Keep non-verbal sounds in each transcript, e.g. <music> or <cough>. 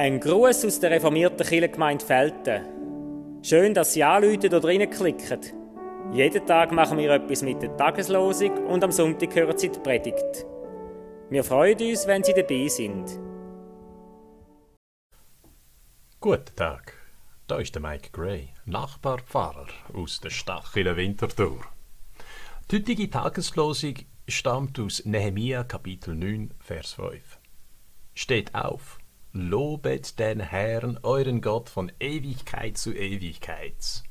Ein Gruß aus der reformierten Kirchengemeinde Felten. Schön, dass Sie anrufen oder reinklicken. Jeden Tag machen wir etwas mit der Tageslosung und am Sonntag hören Sie die Predigt. Wir freuen uns, wenn Sie dabei sind. Guten Tag, da ist der Mike Gray, Nachbarpfarrer aus der Stachelen Winterthur. Die heutige Tageslosung stammt aus Nehemia Kapitel 9, Vers 5. Steht auf, Lobet den Herrn, euren Gott, von Ewigkeit zu Ewigkeit.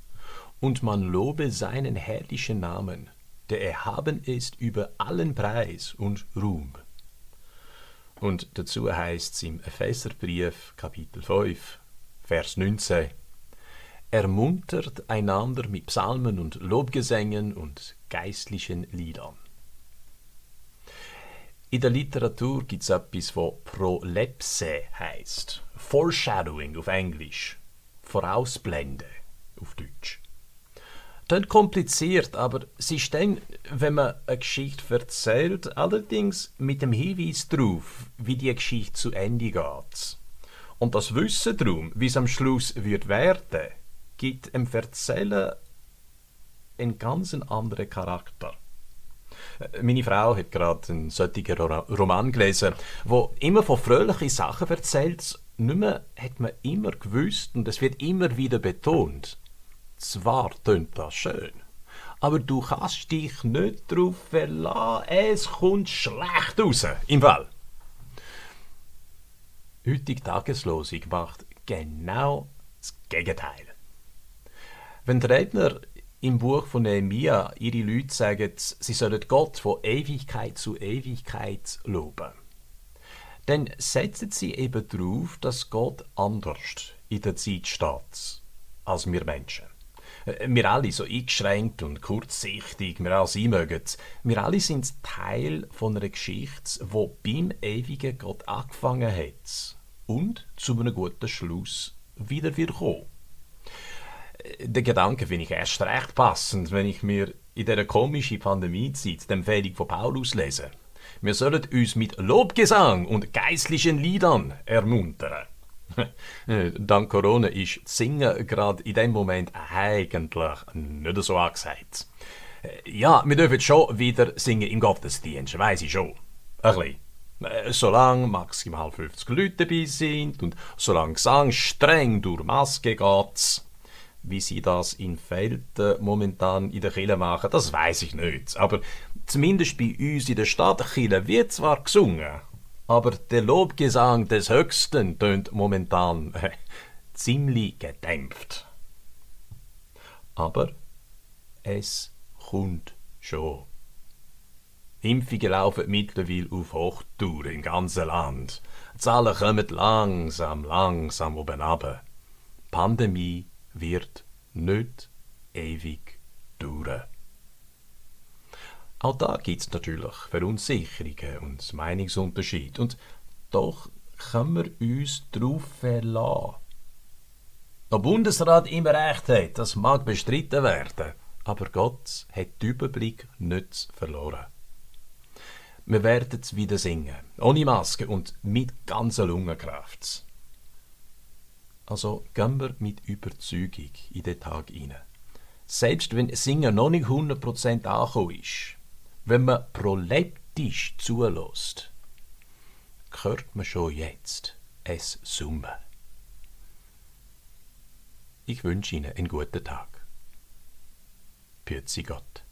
Und man lobe seinen herrlichen Namen, der erhaben ist über allen Preis und Ruhm. Und dazu heißt es im Epheserbrief, Kapitel 5, Vers 19, Ermuntert einander mit Psalmen und Lobgesängen und geistlichen Liedern. In der Literatur gibt es etwas, was Prolepse heißt. Foreshadowing auf Englisch. Vorausblende auf Deutsch. Ist kompliziert, aber es ist dann, wenn man eine Geschichte erzählt, allerdings mit dem Hinweis darauf, wie die Geschichte zu Ende geht. Und das Wissen darum, wie es am Schluss wird werden, gibt dem Erzählen einen ganz anderen Charakter. Meine Frau hat gerade einen solchen Roman gelesen, wo immer von fröhlichen Sachen erzählt. Nicht mehr hat man immer gewusst und es wird immer wieder betont. Zwar tönt das schön, aber du kannst dich nicht darauf verlassen, es kommt schlecht raus, im Fall. Heutige Tageslosung macht genau das Gegenteil. Wenn der Redner im Buch von Nehemia ihre Leute sagen, sie sollen Gott von Ewigkeit zu Ewigkeit loben. Dann setzen sie eben darauf, dass Gott anders in der Zeit steht als wir Menschen. Wir alle so eingeschränkt und kurzsichtig, wir alle sein mögen, wir alle sind Teil von einer Geschichte, wo beim ewigen Gott angefangen hat und zu einem guten Schluss wieder wird kommen den Gedanken finde ich erst recht passend, wenn ich mir in dieser komischen Pandemiezeit die Empfehlung von Paulus lese. Wir sollen uns mit Lobgesang und geistlichen Liedern ermuntern. <laughs> Dank Corona ist Singen gerade in dem Moment eigentlich nicht so angesagt. Ja, wir dürfen schon wieder singen im Gottesdienst, weiß ich schon. Ein bisschen. Solange maximal 50 Leute dabei sind und solange Gesang streng durch Maske geht, wie sie das in Felden momentan in der Kirche machen, das weiß ich nicht. Aber zumindest bei uns in der Stadt Chile wird zwar gesungen, aber der Lobgesang des Höchsten tönt momentan äh, ziemlich gedämpft. Aber es kommt schon. Impfungen laufen mittlerweile auf Hochtour im ganzen Land. Die Zahlen kommen langsam, langsam oben runter. Pandemie wird nicht ewig dauern. Auch da gibt es natürlich Verunsicherungen und Meinungsunterschiede. Und doch können wir uns darauf verlassen. Der Bundesrat immer recht hat, das mag bestritten werden, aber Gott hat den Überblick nicht verloren. Wir werden es wieder singen, ohne Maske und mit ganzer Lungenkraft. Also gehen wir mit Überzeugung in den Tag hinein. Selbst wenn Singen noch nicht 100% angekommen ist, wenn man proleptisch zulässt, hört man schon jetzt es Summen. Ich wünsche Ihnen einen guten Tag. Pürzi Gott.